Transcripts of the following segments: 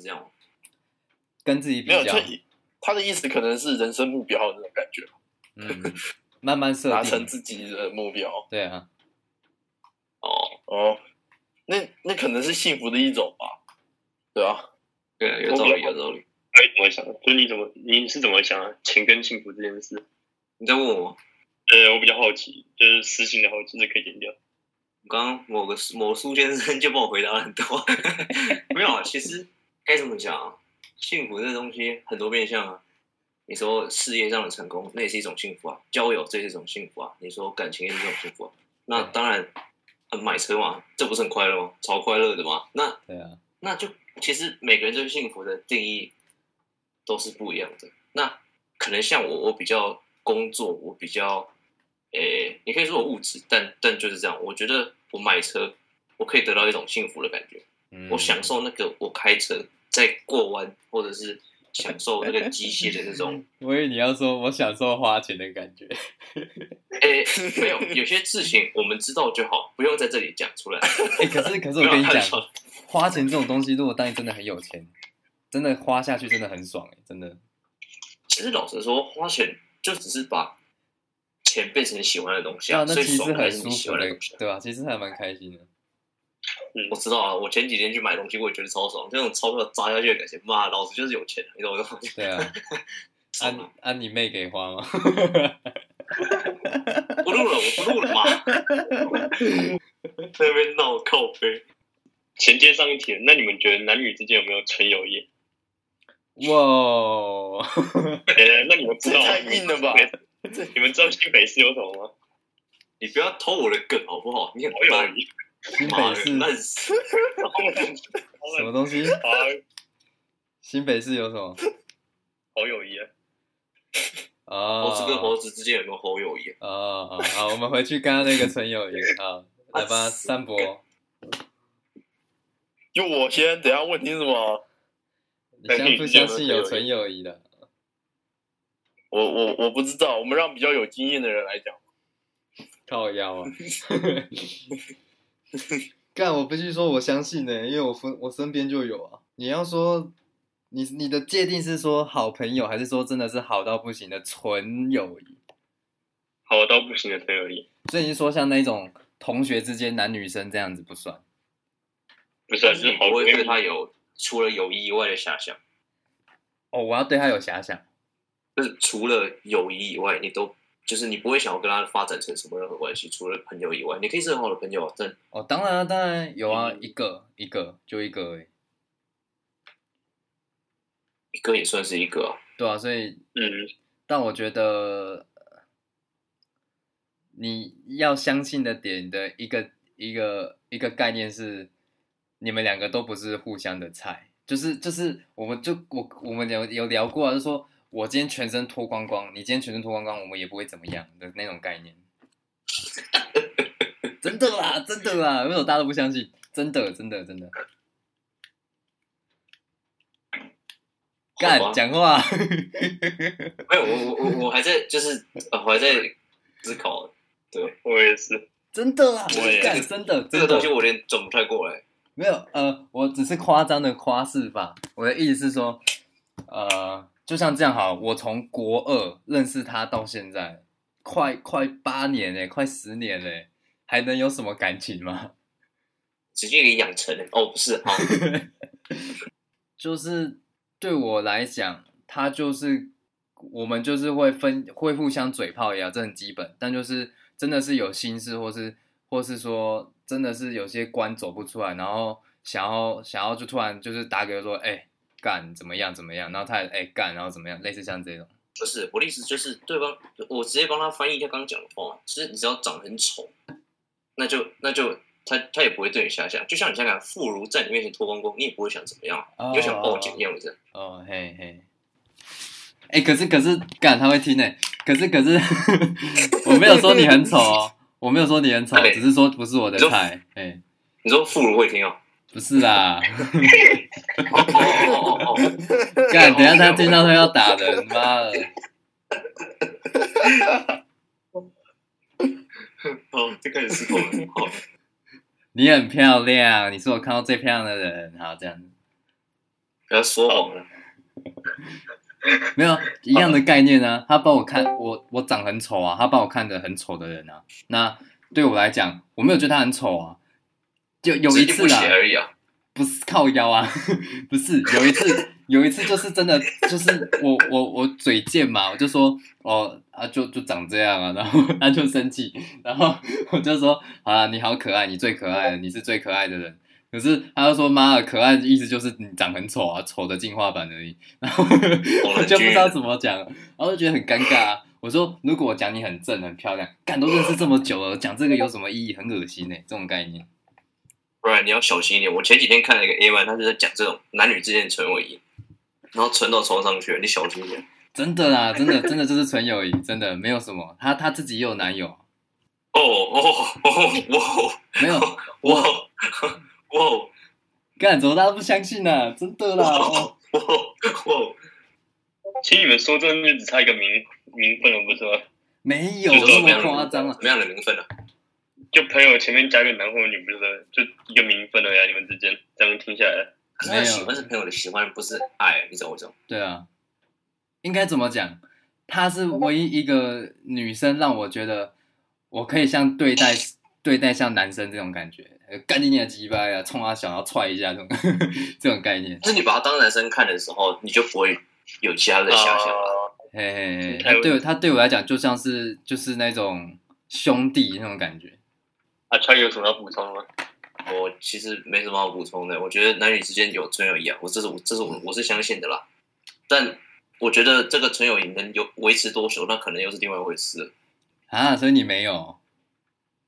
是这样吗？跟自己比较，他的意思可能是人生目标的那种感觉。嗯，慢慢设定，达成自己的目标。对啊。哦哦，那那可能是幸福的一种吧？对啊，对，有道理，有道理。哎，怎么想？就是你怎么你是怎么想啊？钱跟幸福这件事，你在问我？呃，我比较好奇，就是私信的好奇，这可以点掉。刚刚某个某苏先生就帮我回答了很多，没有啊。其实该怎么讲啊？幸福这东西很多面向啊。你说事业上的成功，那也是一种幸福啊；交友，这也是一种幸福啊；你说感情也是一种幸福啊。那当然，买车嘛，这不是很快乐吗？超快乐的嘛。那对啊，那就其实每个人对幸福的定义都是不一样的。那可能像我，我比较工作，我比较。诶，你可以说我物质，但但就是这样。我觉得我买车，我可以得到一种幸福的感觉。嗯、我享受那个我开车在过弯，或者是享受那个机械的那种。我以为你要说我享受花钱的感觉。诶，没有，有些事情我们知道就好，不用在这里讲出来。诶，可是可是我跟你讲，花钱这种东西，如果当你真的很有钱，真的花下去真的很爽诶，真的。其实老实说，花钱就只是把。钱变成喜欢的东西啊，那其实很舒服的，对吧？其实还蛮开心的。嗯，我知道啊，我前几天去买东西，我也觉得超爽，那种钞票砸下去的感觉，妈，老子就是有钱，你懂我意思？对啊。按按你妹给花吗？不录了，我不录了嘛。在那边闹靠背。衔接上一题，那你们觉得男女之间有没有纯友谊？哇！哎，那你们知道太硬了吧？你们知道新北市有什么吗？你不要偷我的梗好不好？你很烂，新北市烂死。什么东西？啊，新北市有什么？好友谊啊！啊，猴子跟猴子之间有没有好友谊？啊啊！好，我们回去刚刚那个纯友谊啊，来吧，三博。就我先，等下问题是什么？你相不相信有纯友谊的？我我我不知道，我们让比较有经验的人来讲。靠腰啊！干，我必须说我相信呢、欸，因为我分我身边就有啊。你要说你你的界定是说好朋友，还是说真的是好到不行的纯友谊？好到不行的纯友谊。所以你说像那种同学之间男女生这样子不算？不算，是好，我会对他有除了友谊以外的遐想。哦，我要对他有遐想。就是除了友谊以外，你都就是你不会想要跟他发展成什么任何关系，除了朋友以外，你可以是很好的朋友啊。真哦，当然当然有啊，一个一个就一个而已，一个也算是一个啊。对啊，所以嗯，但我觉得你要相信的点的一个一个一个概念是，你们两个都不是互相的菜，就是就是我们就我我们有有聊过啊，就说。我今天全身脱光光，你今天全身脱光光，我们也不会怎么样的那种概念。真的啦，真的啦，为什么大家都不相信？真的，真的，真的。干讲话。没有，我我我我还在，就是我还在思考。对，我也是。真的啦，我也干，真的，这个东西我有点转不太过来。没有，呃，我只是夸张的夸饰吧。我的意思是说，呃。就像这样好，我从国二认识他到现在，快快八年嘞，快十年嘞，还能有什么感情吗？直接给养成了哦，不是，就是对我来讲，他就是我们就是会分会互相嘴炮一样，这很基本。但就是真的是有心事，或是或是说真的是有些关走不出来，然后想要想要就突然就是打给我说，哎、欸。干怎么样怎么样，然后他也哎干，然后怎么样，类似像这种。不是我的意思，就是对方，我直接帮他翻译一下刚刚讲的话。其实你只要长得很丑，那就那就他他也不会对你下降。就像你想想，妇孺在你面前脱光光，你也不会想怎么样，哦、你就想报警一样子。哦嘿嘿。哎，可是可是干他会听呢。可是可是 我没有说你很丑哦，我没有说你很丑，只是说不是我的菜。哎，你说妇孺会听哦？不是啦，干！等下他听到他要打人，妈的！好，就开始失控了。好，你很漂亮，你是我看到最漂亮的人。好，这样子。不要说谎了。没有一样的概念啊，他帮我看我我长很丑啊，他帮我看得很丑的人啊。那对我来讲，我没有觉得他很丑啊。就有一次啊，而已啊，不是靠腰啊，不是有一次，有一次就是真的，就是我我我嘴贱嘛，我就说哦啊就就长这样啊，然后他就生气，然后我就说好啦，你好可爱，你最可爱的，你是最可爱的人。可是他就说妈的可爱的意思就是你长很丑啊，丑的进化版而已。然后我就不知道怎么讲，然后就觉得很尴尬啊。我说如果我讲你很正很漂亮，干都认识这么久了，讲这个有什么意义？很恶心呢、欸，这种概念。不然你要小心一点。我前几天看了一个 A 漫，他就在讲这种男女之间的纯友谊，然后存到床上去了，你小心一点。真的啦，真的真的就是纯友谊，真的没有什么。他他自己也有男友。哦哦哦哦，没有我。哇！干，怎么大家不相信呢、啊？真的啦！哇哇哇！其实你们说真的，只差一个名名分了，不是吗？没有这么夸张啊！什么样的名分呢、啊？就朋友前面加个男或女，不是就一个名分了呀？你们之间这样听下来，没有喜欢是朋友的喜欢，不是爱，你懂我懂？对啊，应该怎么讲？她是唯一一个女生，让我觉得我可以像对待 对待像男生这种感觉。干你娘鸡巴呀！冲他想要踹一下这种 这种概念。就是你把他当男生看的时候，你就不会有其他的遐想了。嘿嘿嘿，他对他对我来讲就像是就是那种兄弟那种感觉。啊，川有什么要补充吗？我其实没什么好补充的。我觉得男女之间有纯友谊啊，我这是我这是我我是相信的啦。但我觉得这个纯友谊能有维持多久，那可能又是另外一回事啊。所以你没有？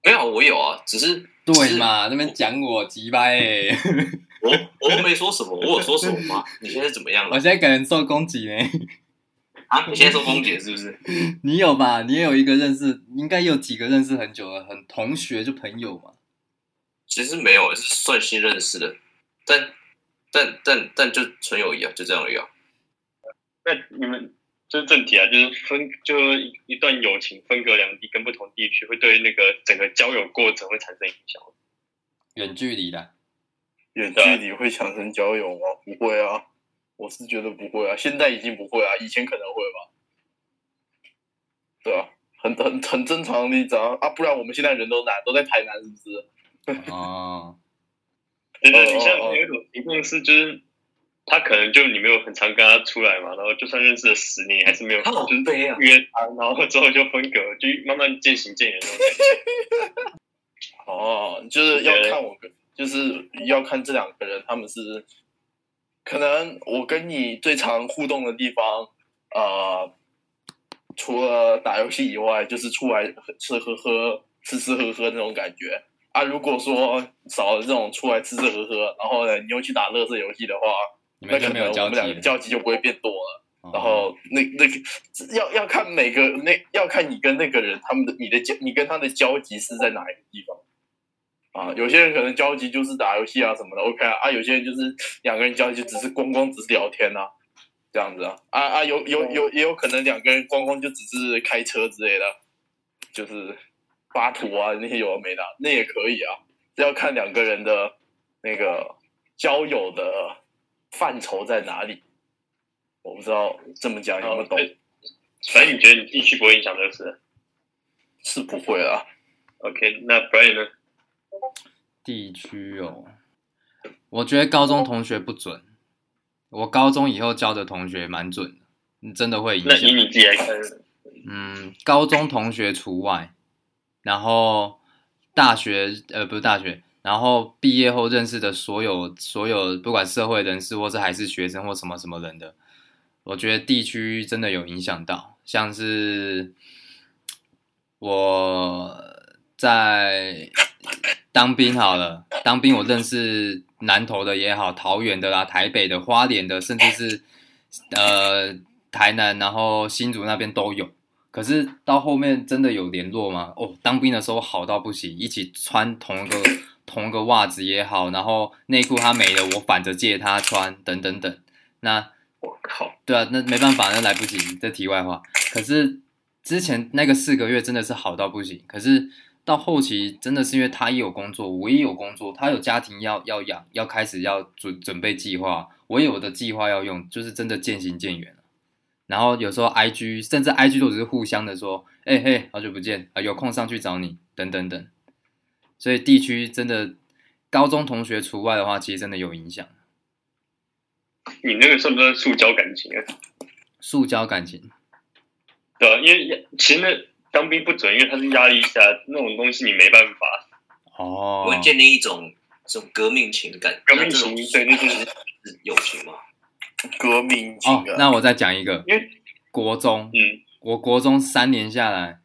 没有，我有啊，只是。对嘛？那边讲我鸡掰哎！我我没说什么，我有说什么吗？你现在怎么样了？我现在感觉受攻击呢。啊？你现在受攻击是不是？你有吧？你也有一个认识，应该有几个认识很久了，很同学就朋友嘛。其实没有，是算新认识的，但但但但就纯友谊啊，就这样而已啊。那你们？就是正题啊，就是分，就一一段友情分隔两地，跟不同地区，会对那个整个交友过程会产生影响。远距离的，远距离会产生交友吗？不会啊，我是觉得不会啊，现在已经不会啊，以前可能会吧。对啊，很很很正常的例子啊，啊，不然我们现在人都哪都在台南，是不是？哦，对对，你像有一种情况是就是。他可能就你没有很常跟他出来嘛，然后就算认识了十年，还是没有，就是约他，然后之后就分隔，就慢慢渐行渐远那种感觉。哦，就是要看我，就是要看这两个人，他们是可能我跟你最常互动的地方，呃，除了打游戏以外，就是出来吃喝喝、吃吃喝喝那种感觉啊。如果说少了这种出来吃吃喝喝，然后呢，你又去打乐色游戏的话。那可能我们两个交集就不会变多了，然后那那个要要看每个那要看你跟那个人他们的你的交你跟他的交集是在哪一个地方啊？有些人可能交集就是打游戏啊什么的，OK 啊，啊有些人就是两个人交集只是光光只是聊天啊，这样子啊啊啊有有有也有可能两个人光光就只是开车之类的，就是发图啊那些有的没的，那也可以啊，这要看两个人的那个交友的。范畴在哪里？我不知道这么讲有没有懂。反正你觉得你地区不会影响这个事？是不会啊。OK，那 Brian 呢？地区哦，我觉得高中同学不准。我高中以后交的同学蛮准的，你真的会影响。那以你自己来看，嗯，高中同学除外，然后大学呃不是大学。然后毕业后认识的所有所有，不管社会人士或是还是学生或什么什么人的，我觉得地区真的有影响到。像是我在当兵好了，当兵我认识南投的也好，桃园的啦，台北的、花莲的，甚至是呃台南，然后新竹那边都有。可是到后面真的有联络吗？哦，当兵的时候好到不行，一起穿同一个。同个袜子也好，然后内裤他没了，我反着借他穿，等等等。那我靠，对啊，那没办法，那来不及。这题外话。可是之前那个四个月真的是好到不行。可是到后期真的是因为他也有工作，我也有工作，他有家庭要要养，要开始要准准备计划，我也有的计划要用，就是真的渐行渐远了。然后有时候 IG 甚至 IG 都只是互相的说，哎、欸、嘿，好久不见啊，有空上去找你，等等等。所以地区真的高中同学除外的话，其实真的有影响。你那个算不算塑胶感情啊？塑胶感情，对啊，因为其实那当兵不准，因为他是压力下那种东西，你没办法。哦，会建立一种这种革命情感，革命情对，那就是友情嘛。革命。哦，那我再讲一个，因为国中，嗯，我国中三年下来，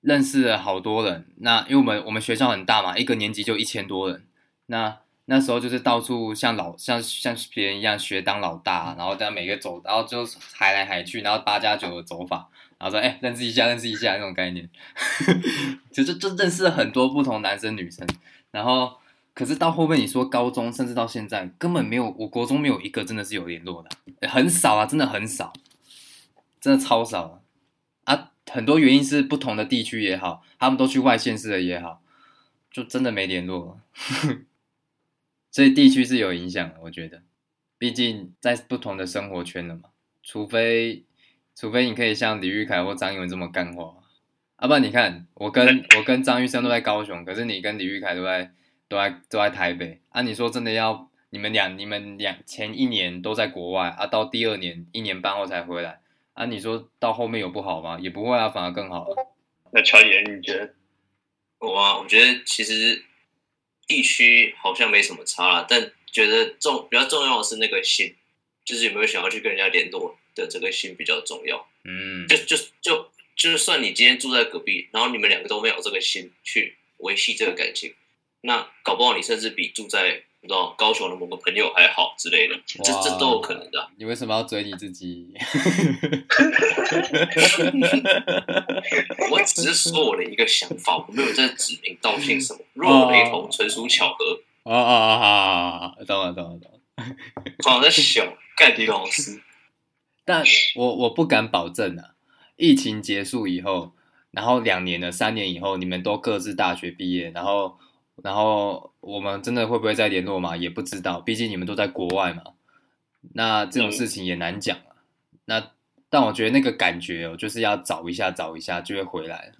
认识了好多人。那因为我们我们学校很大嘛，一个年级就一千多人。那那时候就是到处像老像像别人一样学当老大，然后在每个走，然后就海来海去，然后八加九的走法，然后说哎，认识一下，认识一下那种概念。其实就认识了很多不同男生女生，然后。可是到后面你说高中，甚至到现在根本没有，我国中没有一个真的是有联络的，很少啊，真的很少，真的超少啊，啊！很多原因是不同的地区也好，他们都去外县市了也好，就真的没联络了。所以地区是有影响的，我觉得，毕竟在不同的生活圈了嘛。除非，除非你可以像李玉凯或张艺文这么干话，啊，不然你看我跟我跟张玉生都在高雄，可是你跟李玉凯都在。都在都在台北啊！你说真的要你们两，你们两前一年都在国外啊，到第二年一年半后才回来啊！你说到后面有不好吗？也不会啊，反而更好了。那乔姐，你觉得？我啊，我觉得其实地区好像没什么差了，但觉得重比较重要的是那个心，就是有没有想要去跟人家联络的这个心比较重要。嗯，就就就就算你今天住在隔壁，然后你们两个都没有这个心去维系这个感情。那搞不好你甚至比住在你知道高雄的某个朋友还好之类的，这这都有可能的啊。你为什么要追你自己？我只是说我的一个想法，我没有在指名道姓什么，若有雷同，纯属巧合。啊啊啊啊！懂了懂了懂了。好在小盖迪老师，但我我不敢保证啊。疫情结束以后，然后两年了，三年以后，你们都各自大学毕业，然后。然后我们真的会不会再联络嘛？也不知道，毕竟你们都在国外嘛。那这种事情也难讲啊。嗯、那但我觉得那个感觉哦，就是要找一下，找一下就会回来了。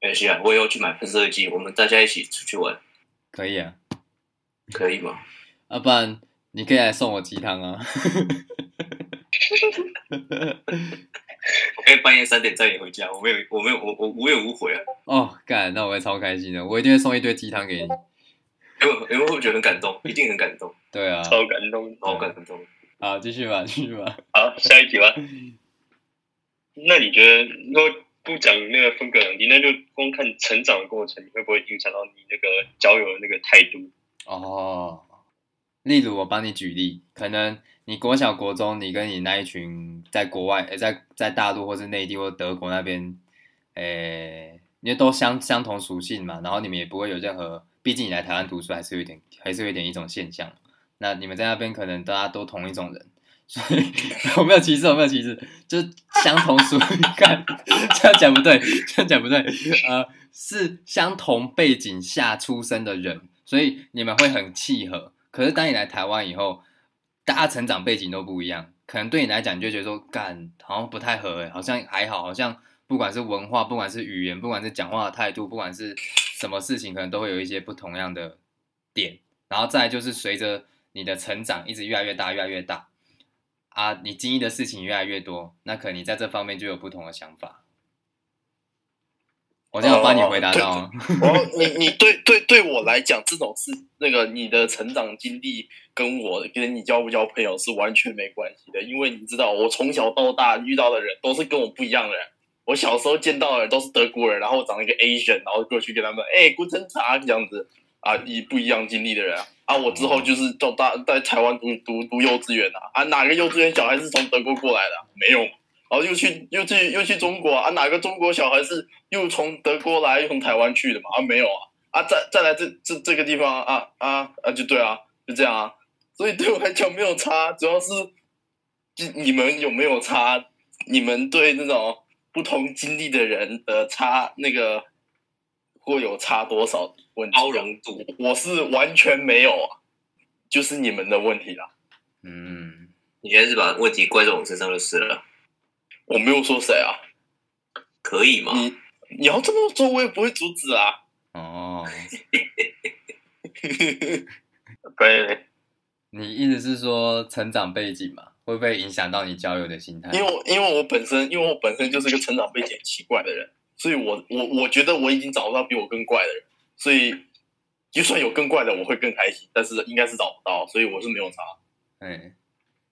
没关系啊，我也要去买喷射机，我们大家一起出去玩。可以啊，可以吗？要 不然你可以来送我鸡汤啊。我可以半夜三点载你回家，我没有，我没有，我我无怨无悔啊！哦，干，那我会超开心的，我一定会送一堆鸡汤给你。因为因为会觉得很感动，一定很感动。对啊，超感动，超感动。好，继续吧，继续吧。好，下一题吧。那你觉得，如果不讲那个风格两地，那就光看成长的过程，你会不会影响到你那个交友的那个态度？哦，例如我帮你举例，可能。你国小、国中，你跟你那一群在国外，诶在在大陆或是内地或德国那边，诶，因为都相相同属性嘛，然后你们也不会有任何，毕竟你来台湾读书还是有点，还是有点一种现象。那你们在那边可能大家都同一种人，所以我没有歧视，我没有歧视，就是相同属性。看这样讲不对，这样讲不对，呃，是相同背景下出生的人，所以你们会很契合。可是当你来台湾以后，大家成长背景都不一样，可能对你来讲，你就觉得说，干好像不太合诶，好像还好，好像不管是文化，不管是语言，不管是讲话的态度，不管是什么事情，可能都会有一些不同样的点。然后再就是随着你的成长，一直越来越大，越来越大，啊，你经历的事情越来越多，那可能你在这方面就有不同的想法。我这样帮你回答到。哦，你你对对对我来讲，这种是，那个你的成长经历跟我跟你交不交朋友是完全没关系的，因为你知道，我从小到大遇到的人都是跟我不一样的人。我小时候见到的人都是德国人，然后长了一个 Asian，然后过去跟他们，哎，Guten Tag 这样子啊，以不一样经历的人啊。啊，我之后就是到大在台湾读读读幼稚园啊，啊，哪个幼稚园小孩是从德国过来的？没有。然后又去又去又去中国啊，啊？哪个中国小孩是又从德国来又从台湾去的嘛？啊，没有啊！啊，再再来这这这个地方啊啊啊！就对啊，就这样啊。所以对我来讲没有差，主要是就你们有没有差？你们对那种不同经历的人的差那个会有差多少问题？包容度，我是完全没有啊，就是你们的问题啦。嗯，你现在是把问题怪在我身上就是了。我没有说谁啊，可以吗？你你要这么做，我也不会阻止啊。哦，对，你意思是说成长背景嘛，会不会影响到你交友的心态？因为因为我本身因为我本身就是个成长背景很奇怪的人，所以我我我觉得我已经找不到比我更怪的人，所以就算有更怪的，我会更开心，但是应该是找不到，所以我是没有查。哎。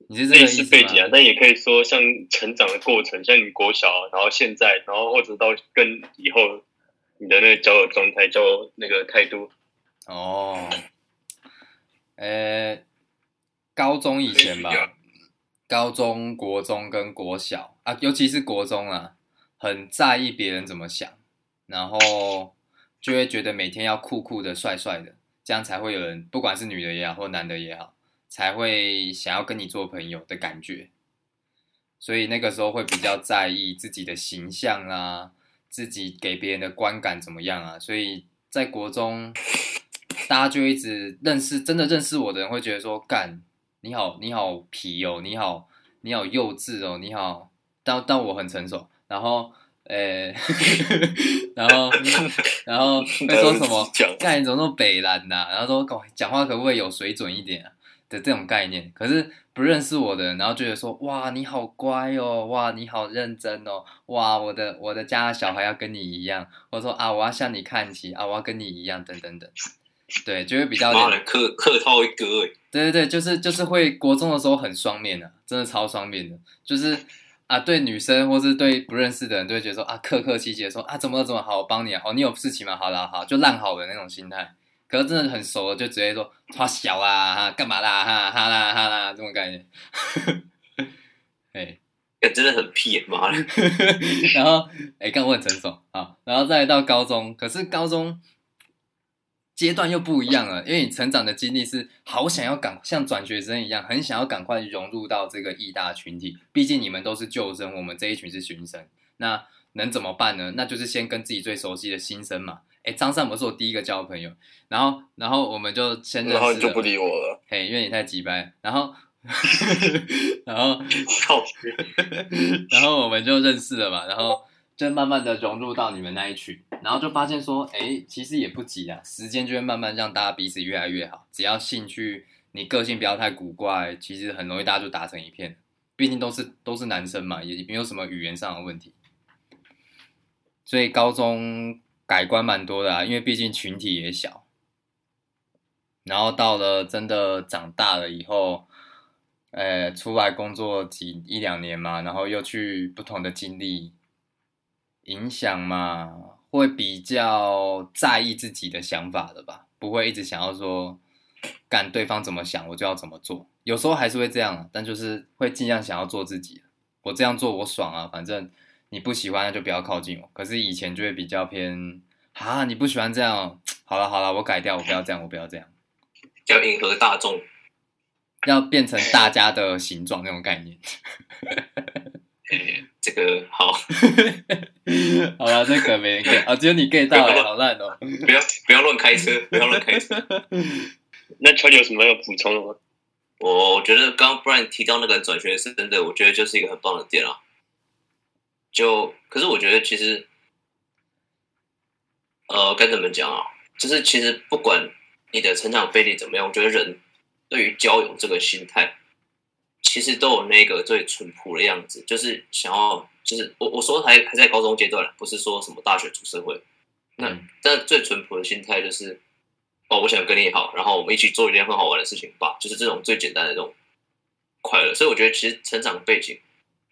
你是类似背景啊，但也可以说像成长的过程，像你国小，然后现在，然后或者到跟以后你的那个交友状态、交友那个态度。哦，呃，高中以前吧，高中、国中跟国小啊，尤其是国中啊，很在意别人怎么想，然后就会觉得每天要酷酷的、帅帅的，这样才会有人，不管是女的也好，或男的也好。才会想要跟你做朋友的感觉，所以那个时候会比较在意自己的形象啊，自己给别人的观感怎么样啊。所以在国中，大家就一直认识，真的认识我的人会觉得说：“干，你好，你好皮哦，你好，你好幼稚哦，你好。”但但我很成熟，然后，呃、欸，然后，然后 会说什么？干，你怎么那么北蓝呐？然后说讲话可不可以有水准一点啊？的这种概念，可是不认识我的人，然后觉得说，哇，你好乖哦，哇，你好认真哦，哇，我的我的家小孩要跟你一样，或者说啊，我要向你看齐啊，我要跟你一样，等等等，对，就会比较客客套一个，对对对，就是就是会国中的时候很双面的，真的超双面的，就是啊，对女生或是对不认识的人，都会觉得说啊，客客气气的说啊，怎么怎么好，我帮你啊，哦，你有事情吗？好啦好，就烂好的那种心态。可是真的很熟了，就直接说他小啊，干嘛啦，哈哈啦哈啦，这种概念。哎，真的很屁妈的。然后，哎，刚我很成熟啊，然后再到高中，可是高中阶段又不一样了，因为你成长的经历是好想要赶像转学生一样，很想要赶快融入到这个义大群体。毕竟你们都是旧生，我们这一群是新生，那能怎么办呢？那就是先跟自己最熟悉的新生嘛。哎，张善博是我第一个交的朋友，然后，然后我们就先认识，然后你就不理我了，嘿，因为你太急掰，然后，然后，然后我们就认识了嘛，然后就慢慢的融入到你们那一群，然后就发现说，哎，其实也不急啊，时间就会慢慢让大家彼此越来越好，只要兴趣，你个性不要太古怪，其实很容易大家就打成一片，毕竟都是都是男生嘛，也没有什么语言上的问题，所以高中。改观蛮多的啊，因为毕竟群体也小，然后到了真的长大了以后，呃，出来工作几一两年嘛，然后又去不同的经历，影响嘛，会比较在意自己的想法的吧，不会一直想要说干对方怎么想我就要怎么做，有时候还是会这样，但就是会尽量想要做自己，我这样做我爽啊，反正。你不喜欢那就不要靠近我。可是以前就会比较偏啊，你不喜欢这样，好了好了，我改掉，我不要这样，我不要这样，要迎合大众，要变成大家的形状那种概念。这个好，好了，这个没人 get 啊，只有你 get 到，好烂哦！不要不要乱开车，不要乱开车。那乔有什么要补充的吗？我觉得刚刚 Brian 提到那个转学是真的，我觉得就是一个很棒的点啊。就可是我觉得其实，呃，该怎么讲啊？就是其实不管你的成长背景怎么样，我觉得人对于交友这个心态，其实都有那个最淳朴的样子，就是想要，就是我我说还还在高中阶段，不是说什么大学出社会。那但最淳朴的心态就是，哦，我想跟你好，然后我们一起做一件很好玩的事情吧，就是这种最简单的这种快乐。所以我觉得其实成长背景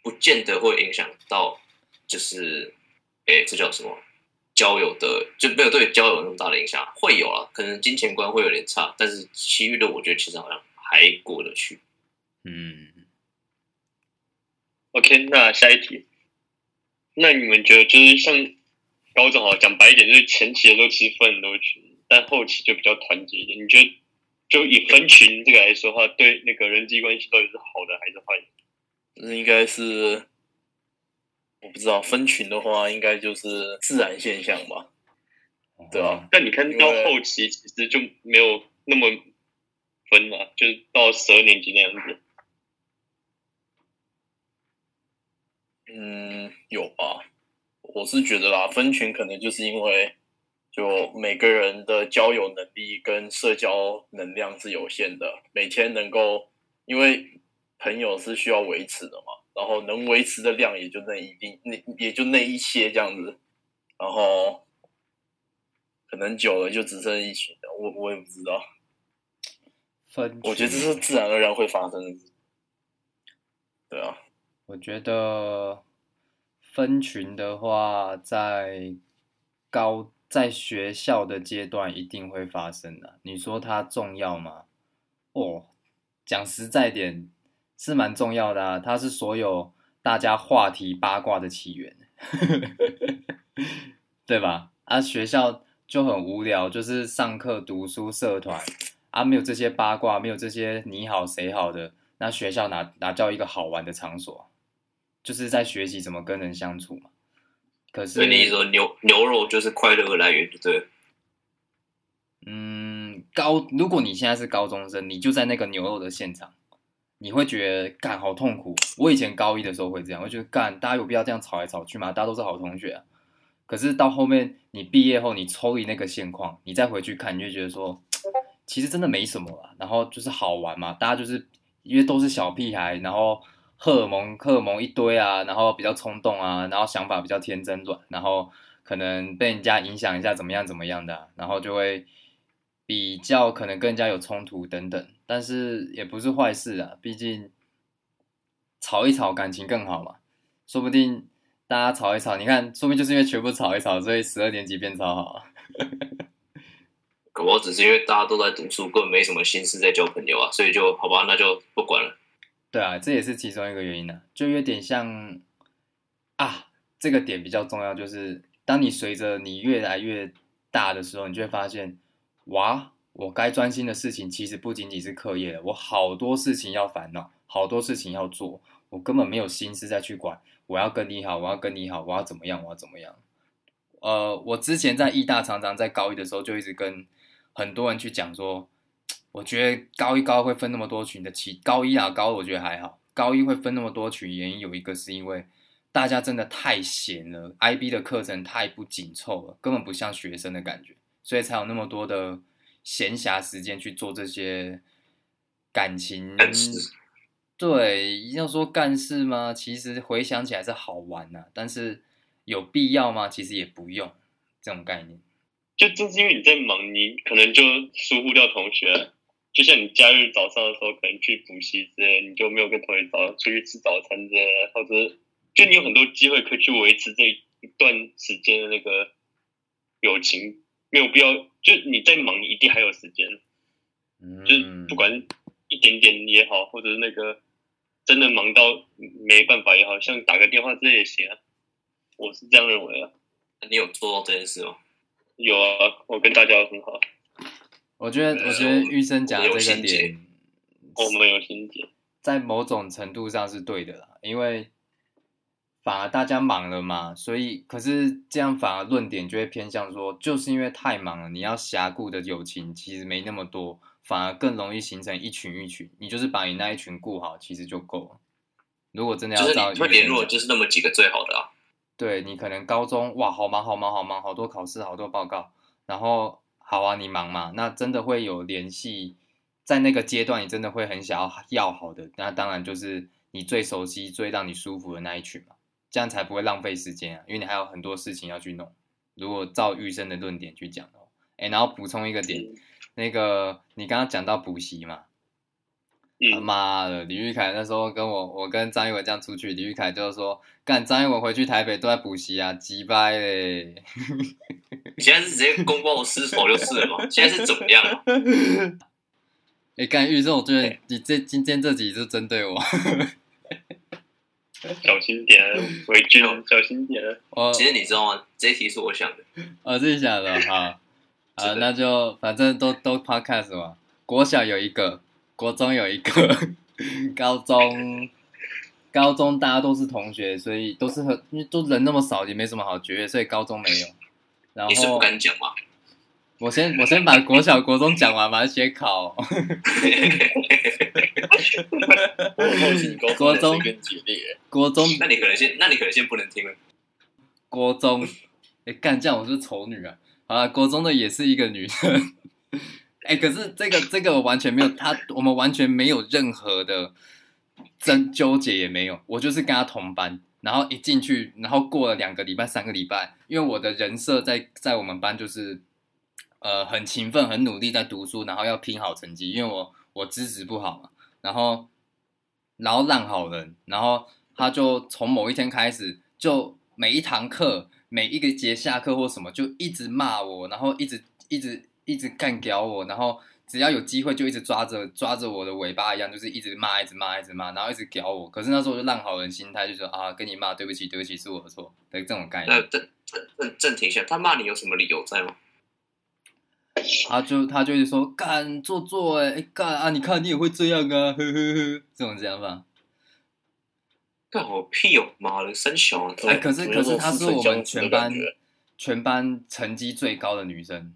不见得会影响到。就是，哎，这叫什么？交友的就没有对交友那么大的影响，会有啊，可能金钱观会有点差，但是其余的我觉得其实好像还过得去。嗯，OK，那下一题，那你们觉得就是像高中啊，讲白一点，就是前期的时候其实分很多群，但后期就比较团结一点。你觉得就以分群这个来说的话，对那个人际关系到底是好的还是坏的？那应该是。我不知道分群的话，应该就是自然现象吧。对啊。但你看到后期其实就没有那么分了，就是到十二年级那样子。嗯，有吧？我是觉得啦，分群可能就是因为就每个人的交友能力跟社交能量是有限的，每天能够因为朋友是需要维持的嘛，然后能维持的量也就那一定那也就那一些这样子，然后可能久了就只剩一群的，我我也不知道。分，我觉得这是自然而然会发生的。对啊。我觉得分群的话，在高在学校的阶段一定会发生的。你说它重要吗？哦，讲实在点，是蛮重要的啊。它是所有大家话题八卦的起源，对吧？啊，学校就很无聊，就是上课、读书、社团啊，没有这些八卦，没有这些你好谁好的，那学校哪哪叫一个好玩的场所？就是在学习怎么跟人相处嘛。可是，你说牛牛肉就是快乐的来源，对对？嗯，高，如果你现在是高中生，你就在那个牛肉的现场，你会觉得干好痛苦。我以前高一的时候会这样，我觉得干大家有必要这样吵来吵去吗？大家都是好同学啊。可是到后面你毕业后，你抽离那个现况，你再回去看，你就觉得说，其实真的没什么了。然后就是好玩嘛，大家就是因为都是小屁孩，然后。荷尔蒙，荷尔蒙一堆啊，然后比较冲动啊，然后想法比较天真软，然后可能被人家影响一下，怎么样怎么样的，然后就会比较可能跟人家有冲突等等，但是也不是坏事啊，毕竟吵一吵感情更好嘛，说不定大家吵一吵，你看，说不定就是因为全部吵一吵，所以十二年级变超好啊。可我只是因为大家都在读书，根本没什么心思在交朋友啊，所以就好吧，那就不管了。对啊，这也是其中一个原因呢、啊，就有点像啊，这个点比较重要，就是当你随着你越来越大的时候，你就会发现，哇，我该专心的事情其实不仅仅是课业了，我好多事情要烦恼，好多事情要做，我根本没有心思再去管，我要跟你好，我要跟你好，我要怎么样，我要怎么样。呃，我之前在义大常常在高一的时候就一直跟很多人去讲说。我觉得高一高二会分那么多群的，其高一啊高二我觉得还好，高一会分那么多群，原因有一个是因为大家真的太闲了，IB 的课程太不紧凑了，根本不像学生的感觉，所以才有那么多的闲暇时间去做这些感情。对，要说干事吗？其实回想起来是好玩呐、啊，但是有必要吗？其实也不用这种概念。就正是因为你在忙，你可能就疏忽掉同学。就像你假日早上的时候，可能去补习之类，你就没有跟同学早出去吃早餐之类，或者就你有很多机会可以去维持这一段时间的那个友情，没有必要。就你在忙，你一定还有时间，就是不管一点点也好，或者是那个真的忙到没办法也好，像打个电话这也行啊。我是这样认为啊。你有做到这件事吗？有啊，我跟大家很好。我觉得，我觉得玉生讲的这个点，我们有心结，在某种程度上是对的啦，因为反而大家忙了嘛，所以可是这样反而论点就会偏向说，就是因为太忙了，你要辖顾的友情其实没那么多，反而更容易形成一群一群，你就是把你那一群顾好，其实就够了。如果真的要找，会联络就是那么几个最好的啊。对，你可能高中哇，好忙好忙好忙，好多考试好多报告，然后。好啊，你忙嘛？那真的会有联系，在那个阶段，你真的会很想要要好的，那当然就是你最熟悉、最让你舒服的那一群嘛，这样才不会浪费时间啊，因为你还有很多事情要去弄。如果照玉生的论点去讲的话，哎，然后补充一个点，那个你刚刚讲到补习嘛。他妈的，李玉凯那时候跟我，我跟张一文这样出去，李玉凯就说：“干，张一文回去台北都在补习啊，鸡掰嘞！”你现在是直接公报私仇就是了嘛？现在是怎么样？哎，干玉生，我觉得你这今天这集是针对我，小心点，伟俊，小心点。我其实你知道吗？这一题是我想的，我自己想的 好。啊，那就反正都都 podcast 嘛。国小有一个。国中有一个，高中，高中大家都是同学，所以都是很，因为都人那么少，也没什么好绝，所以高中没有。然后你是不敢讲吗？我先我先把国小国中讲完，把它写考。国中国中，那你可能先，那你可能先不能听了。国中，哎、欸，干这样我是丑女啊！好了，国中的也是一个女生。哎、欸，可是这个这个我完全没有，他我们完全没有任何的争纠结也没有，我就是跟他同班，然后一进去，然后过了两个礼拜、三个礼拜，因为我的人设在在我们班就是。呃，很勤奋，很努力在读书，然后要拼好成绩，因为我我资质不好嘛，然后然后烂好人，然后他就从某一天开始，就每一堂课，每一个节下课或什么，就一直骂我，然后一直一直一直干掉我，然后只要有机会就一直抓着抓着我的尾巴一样，就是一直骂，一直骂，一直骂，然后一直屌我。可是那时候我就烂好人心态，就说啊，跟你骂，对不起，对不起，是我的错的这种概念。那暂暂暂停一下，他骂你有什么理由在吗？他就他就是说干做作哎干啊！你看你也会这样啊，呵呵呵，这种想法。干我屁哦，妈的生小哎！可是可是她是我们全班全班成绩最高的女生，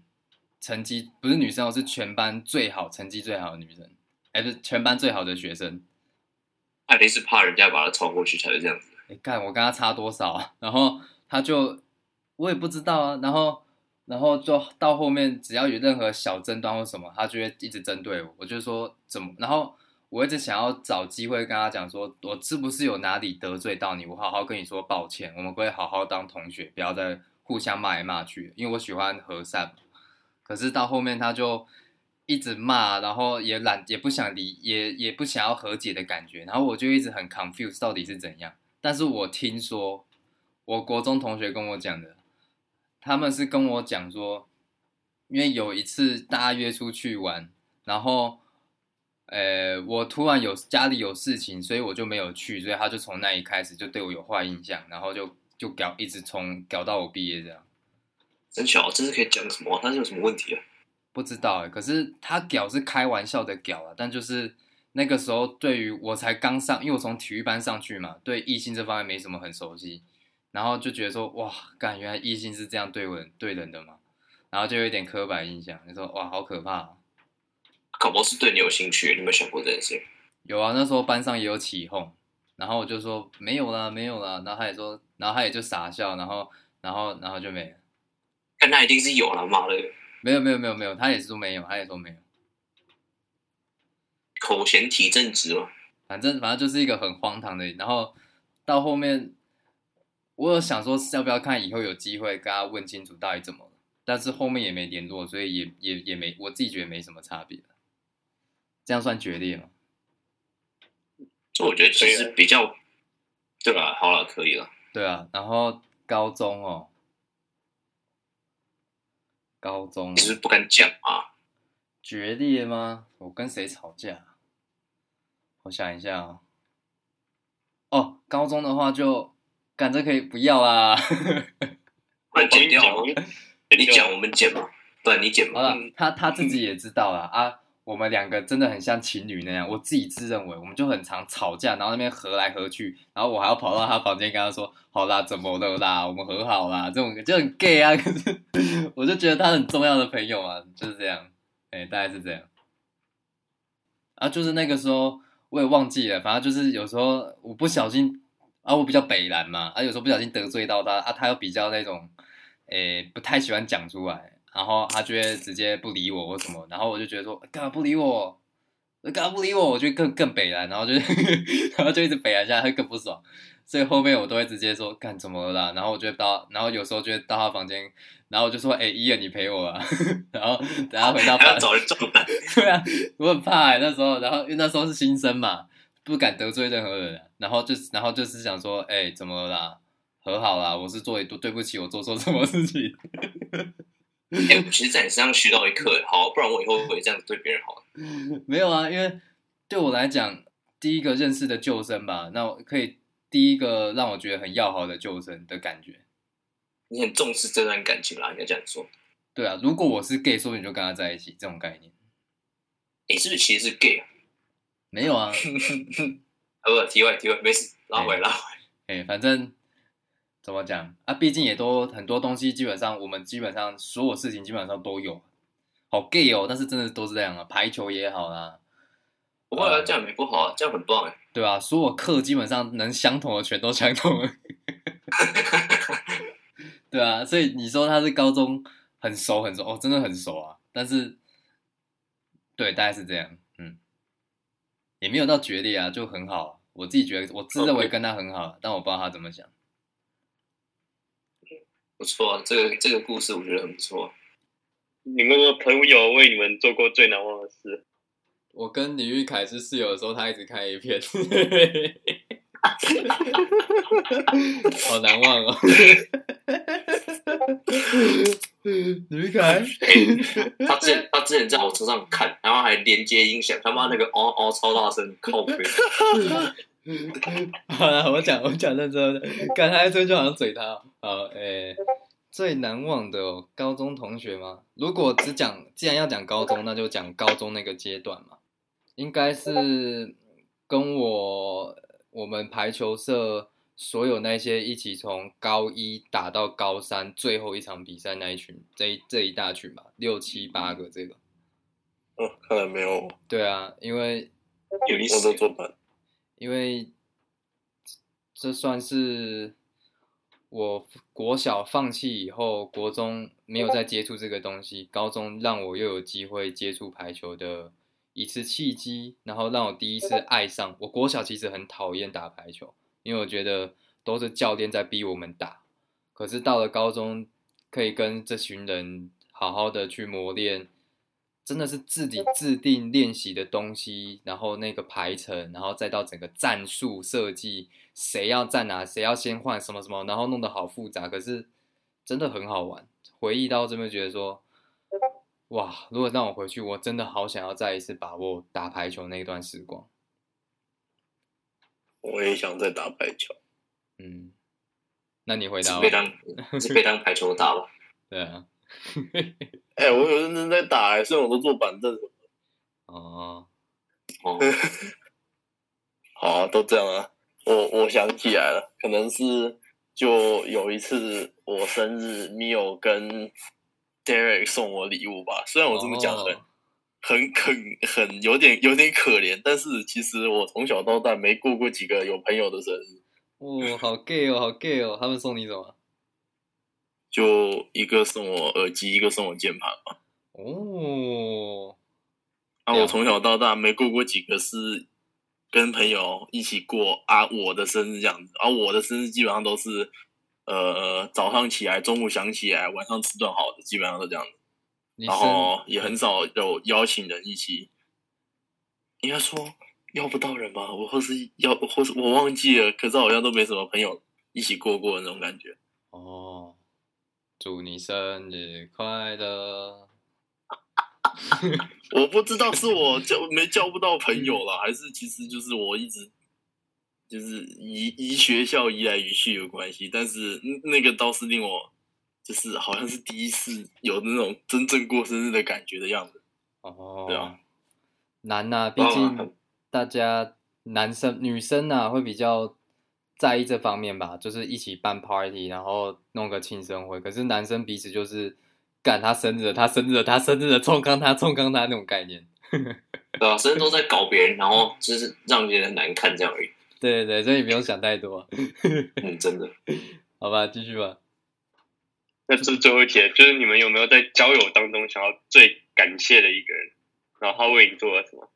成绩不是女生哦，是全班最好成绩最好的女生，哎，不是全班最好的学生。艾迪是怕人家把她超过去才会这样子。哎，干我跟她差多少啊？然后她就我也不知道啊，然后。然后就到后面，只要有任何小争端或什么，他就会一直针对我。我就说怎么？然后我一直想要找机会跟他讲说，我是不是有哪里得罪到你？我好好跟你说抱歉，我们会好好当同学，不要再互相骂来骂去。因为我喜欢和善。可是到后面他就一直骂，然后也懒，也不想理，也也不想要和解的感觉。然后我就一直很 confused，到底是怎样？但是我听说，我国中同学跟我讲的。他们是跟我讲说，因为有一次大家约出去玩，然后，呃，我突然有家里有事情，所以我就没有去，所以他就从那一开始就对我有坏印象，然后就就搞一直从搞到我毕业这样。真巧，这是可以讲什么？他是有什么问题啊？不知道哎，可是他屌是开玩笑的屌啊，但就是那个时候对于我才刚上，因为我从体育班上去嘛，对异性这方面没什么很熟悉。然后就觉得说哇，感，原来异性是这样对人对人的嘛，然后就有一点刻板印象，就说哇，好可怕啊。搞不好是对你有兴趣，你有没有想过这件事？有啊，那时候班上也有起哄，然后我就说没有啦，没有啦，然后他也说，然后他也就傻笑，然后然后然后就没了。但他一定是有了，妈的！没有没有没有没有，他也是说没有，他也说没有。口嫌体正直嘛，反正反正就是一个很荒唐的，然后到后面。我有想说要不要看以后有机会跟他问清楚到底怎么了，但是后面也没联络，所以也也也没我自己觉得没什么差别。这样算决裂吗？就我觉得其实比较，对吧？好了，可以了。对啊，然后高中哦，高中你是不是不敢讲啊？决裂吗？我跟谁吵架？我想一下哦。哦，高中的话就。感觉可以不要啊！快剪掉！你讲我们剪嘛？对，你剪嘛。他他自己也知道了啊。我们两个真的很像情侣那样，我自己自认为，我们就很常吵架，然后那边和来和去，然后我还要跑到他房间跟他说：“好啦，怎么了啦？我们和好啦。”这种就很 gay 啊。可是我就觉得他很重要的朋友啊，就是这样。哎、欸，大概是这样。啊，就是那个时候我也忘记了，反正就是有时候我不小心。啊，我比较北蓝嘛，啊，有时候不小心得罪到他，啊，他又比较那种，诶、欸，不太喜欢讲出来，然后他就会直接不理我或什么，然后我就觉得说，干嘛不理我？干嘛不理我？我就更更北蓝，然后就，然后就一直北蓝下来，会更不爽，所以后面我都会直接说，干怎么了啦？然后我就到，然后有时候就会到他房间，然后我就说，哎、欸，伊恩，你陪我啊，然后等下回到房，找人撞板，对啊，我很怕、欸、那时候，然后因为那时候是新生嘛。不敢得罪任何人，然后就然后就是想说，哎、欸，怎么了啦？和好啦，我是做一对对不起，我做错什么事情？哎、欸，其实在你身上学到一课，好，不然我以后会这样子对别人好。没有啊，因为对我来讲，第一个认识的旧生吧，那我可以第一个让我觉得很要好的旧生的感觉。你很重视这段感情啦，应该这样说。对啊，如果我是 gay，说不定就跟他在一起，这种概念。你是不是其实是 gay 啊？没有啊，啊 不，题外题外，没事，拉回拉回。哎、反正怎么讲啊？毕竟也都很多东西，基本上我们基本上所有事情基本上都有，好 gay 哦，但是真的都是这样啊，排球也好啦。不会啊，这样没不好啊，这样很棒哎。对啊，所有课基本上能相同的全都相同了。对啊，所以你说他是高中很熟很熟哦，真的很熟啊。但是，对，大概是这样，嗯，也没有到决裂啊，就很好。我自己觉得，我自认为跟他很好，Okay. 但我不知道他怎么想。不错啊，这个这个故事我觉得很不错。你们的朋友为你们做过最难忘的事？我跟李玉凯是室友的时候，他一直看 A 片，好难忘哦。李玉凯，他之前他之前在我车上看，然后还连接音响，他妈那个嗷嗷超大声，靠北。好了，我讲我讲认真的，刚才车就好像嘴他。好，诶、欸，最难忘的哦，高中同学吗？如果只讲，既然要讲高中，那就讲高中那个阶段嘛。应该是跟我我们排球社所有那些一起从高一打到高三最后一场比赛那一群，这一这一大群吧，六七八个这个。嗯，看来没有。对啊，因为我都做班，因为这算是我国小放弃以后，国中没有再接触这个东西，高中让我又有机会接触排球的。一次契机，然后让我第一次爱上。我国小其实很讨厌打排球，因为我觉得都是教练在逼我们打。可是到了高中，可以跟这群人好好的去磨练，真的是自己制定练习的东西，然后那个排程，然后再到整个战术设计，谁要站哪，谁要先换什么什么，然后弄得好复杂。可是真的很好玩，回忆到这边觉得说。哇！如果让我回去，我真的好想要再一次把握打排球那段时光。我也想再打排球。嗯，那你回答我。是被当是被当排球打吧？对啊。哎、欸，我有认真在打、欸，虽然我都坐板凳。哦。哦。好啊，都这样啊。我我想起来了，可能是就有一次我生日，米友跟。Derek 送我礼物吧，虽然我这么讲很、oh. 很很很有点有点可怜，但是其实我从小到大没过过几个有朋友的生日。哦，好 gay 哦，好 gay 哦！他们送你什么？就一个送我耳机，一个送我键盘嘛。哦。Oh. 啊，我从小到大没过过几个是跟朋友一起过啊我的生日这样子，而、啊、我的生日基本上都是。呃，早上起来，中午想起来，晚上吃顿好的，基本上都这样子。然后也很少有邀请人一起。应该说邀不到人吧，我或是要，或是我忘记了。可是好像都没什么朋友一起过过的那种感觉。哦，祝你生日快乐！我不知道是我交没交不到朋友了，还是其实就是我一直。就是移移学校移来移去有关系，但是那个倒是令我就是好像是第一次有那种真正过生日的感觉的样子。哦，对啊，难呐、啊，毕竟大家男生女生呐、啊、会比较在意这方面吧，就是一起办 party，然后弄个庆生会。可是男生彼此就是赶他生日，他生日，他生日，冲康他冲康他那种概念。对啊，生日都在搞别人，然后就是让别人难看这样而已。对对，所以不用想太多。嗯，真的。好吧，继续吧。那这是最后一题，就是你们有没有在交友当中想要最感谢的一个人，然后他为你做了什么？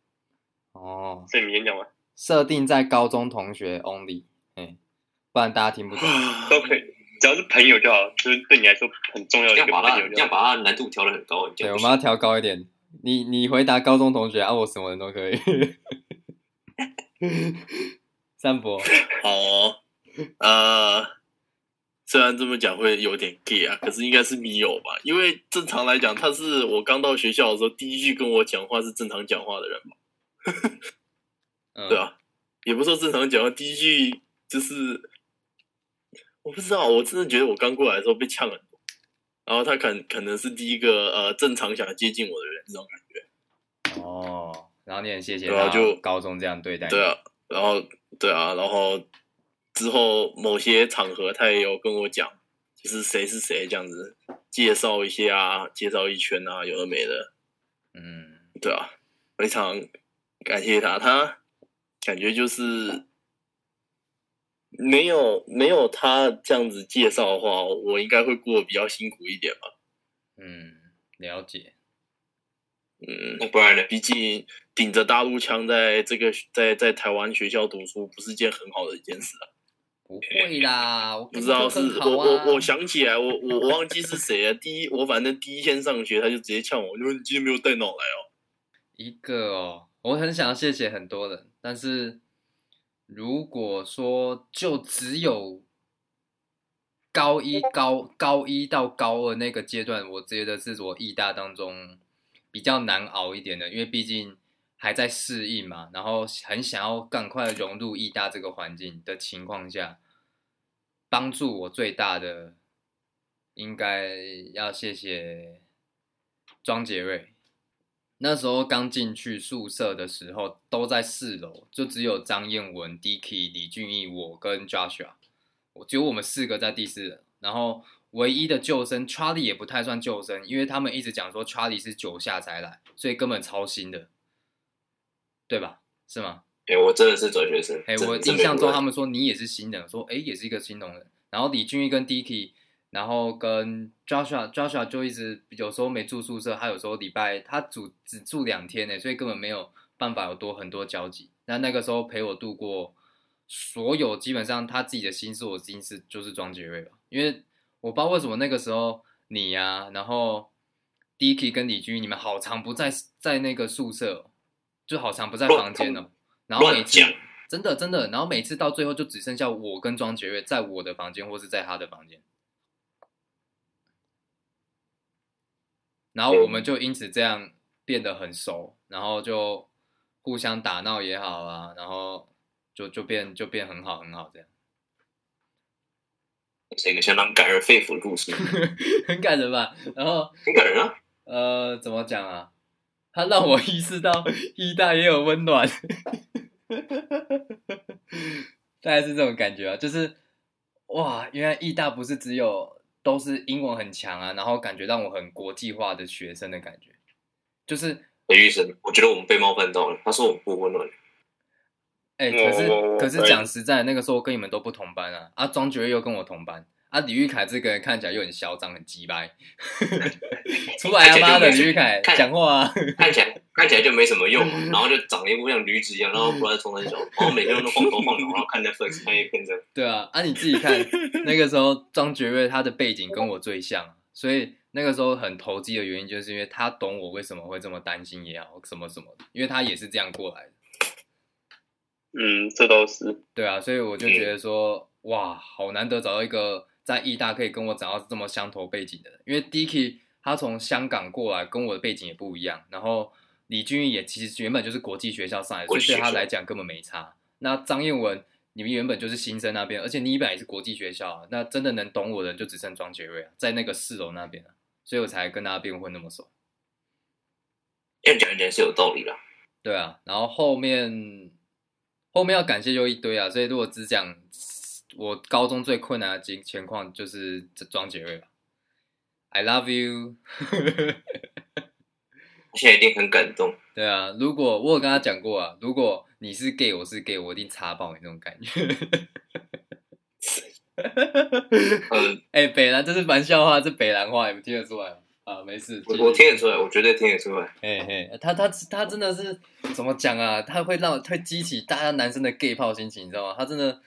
哦，所以你先讲吧。设定在高中同学 only，哎，不然大家听不懂。都可以，只要是朋友就好，就是对你来说很重要的一个朋友。这样把它难度调的很高。对，我们要调高一点。你你回答高中同学啊，我什么人都可以。三伯，好、哦，呃，虽然这么讲会有点 gay 啊，可是应该是米友吧，因为正常来讲，他是我刚到学校的时候第一句跟我讲话是正常讲话的人嘛，对啊，也不说正常讲话，第一句就是我不知道，我真的觉得我刚过来的时候被呛很多，然后他可可能是第一个呃正常想接近我的人，这种感觉。哦，然后你很谢谢他，就高中这样对待，对啊，然后。对啊，然后之后某些场合，他也有跟我讲，就是谁是谁这样子介绍一下啊，介绍一圈啊，有的没的，嗯，对啊，非常感谢他，他感觉就是没有没有他这样子介绍的话，我应该会过得比较辛苦一点吧。嗯，了解。嗯，不然呢？毕竟顶着大陆腔在这个在在台湾学校读书，不是件很好的一件事啊。不会啦，我不知道是我我我想起来，我我我忘记是谁了。第一，我反正第一天上学，他就直接呛我，因为你今天没有带脑来哦。一个哦，我很想要谢谢很多人，但是如果说就只有高一高高一到高二那个阶段，我觉得是我艺大当中。比较难熬一点的，因为毕竟还在适应嘛，然后很想要赶快融入意大这个环境的情况下，帮助我最大的应该要谢谢庄杰瑞。那时候刚进去宿舍的时候，都在四楼，就只有张彦文、Dicky、李俊毅、我跟 Joshua，我只有我们四个在第四楼，然后。唯一的救生 Charlie 也不太算救生，因为他们一直讲说 Charlie 是九下才来，所以根本超新的，对吧？是吗？哎、欸，我真的是转学生。哎、欸，我印象中他们说你也是新人，说哎、欸、也是一个新农人。然后李俊毅跟 Dicky，然后跟 Joshua Joshua 就一直有时候没住宿舍，他有时候礼拜他住只住两天呢，所以根本没有办法有多很多交集。那那个时候陪我度过所有，基本上他自己的心事，我心事就是庄杰瑞吧，因为。我不知道为什么那个时候你呀、啊，然后 Dicky 跟李俊毅，你们好长不在在那个宿舍，就好像不在房间了。然后每次真的真的，然后每次到最后就只剩下我跟庄杰瑞在我的房间，或是在他的房间。然后我们就因此这样变得很熟，然后就互相打闹也好啊，然后就就变就变很好很好这样。是一个相当感人肺腑的故事，很感人吧？然后很感人啊。呃，怎么讲啊？他让我意识到意大也有温暖，大概是这种感觉啊。就是哇，原来意大不是只有都是英文很强啊，然后感觉让我很国际化的学生的感觉。就是李医生，我觉得我们被冒犯到了。他说我们不温暖。哎、欸，可是可是讲实在，那个时候跟你们都不同班啊。啊，庄爵又跟我同班。啊，李玉凯这个人看起来又很嚣张，很鸡掰。出来啊妈的，李玉凯讲话啊，看起来看起来就没什么用，然后就长得一副像驴子一样，然后不然从很小，然后每天都晃头晃脑，然后看 Netflix 看一片这样。对啊，啊你自己看，那个时候庄爵瑞他的背景跟我最像，所以那个时候很投机的原因，就是因为他懂我为什么会这么担心也好，什么什么的，因为他也是这样过来的。嗯，这都是对啊，所以我就觉得说，哇，好难得找到一个在艺大可以跟我找到这么相投背景的人，因为 Dicky 他从香港过来，跟我的背景也不一样。然后李俊也其实原本就是国际学校上来，所以对他来讲根本没差。那张彦文，你们原本就是新生那边，而且你本来也是国际学校啊，那真的能懂我的人就只剩庄杰瑞啊，在那个四楼那边啊，所以我才跟他辩混那么熟。这样讲一点是有道理的。对啊，然后后面。后面要感谢就一堆啊，所以如果只讲我高中最困难的情情况，就是这庄杰瑞吧。I love you，现在一定很感动。对啊，如果我有跟他讲过啊，如果你是 gay，我是 gay，我一定插爆你那种感觉。嗯，哎、欸，北兰这是玩笑话，这北兰话，你们听得出来吗？啊，没事，我我听得出来，我绝对听得出来。嘿嘿，他他他真的是怎么讲啊？他会让会激起大家男生的 gay 炮心情，你知道吗？他真的，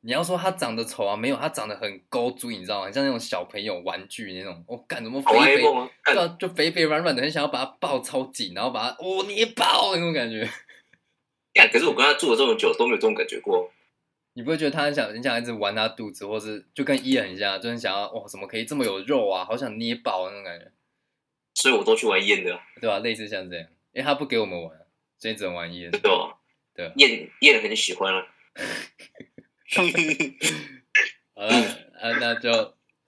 你要说他长得丑啊，没有，他长得很勾追，你知道吗？像那种小朋友玩具那种，我干什么肥肥，就就肥肥软软的，很想要把他抱超紧，然后把他哦捏爆那种感觉。呀，可是我跟他住了这么久，都没有这种感觉过。你不会觉得他很想很想一直玩他肚子，或是就跟伊恩一样，就很想要哇，怎么可以这么有肉啊？好想捏爆那种感觉。所以我都去玩燕的，对吧、啊？类似像这样，因为他不给我们玩，所以只能玩燕。对吧？对，燕燕很喜欢啊。好了，啊，那就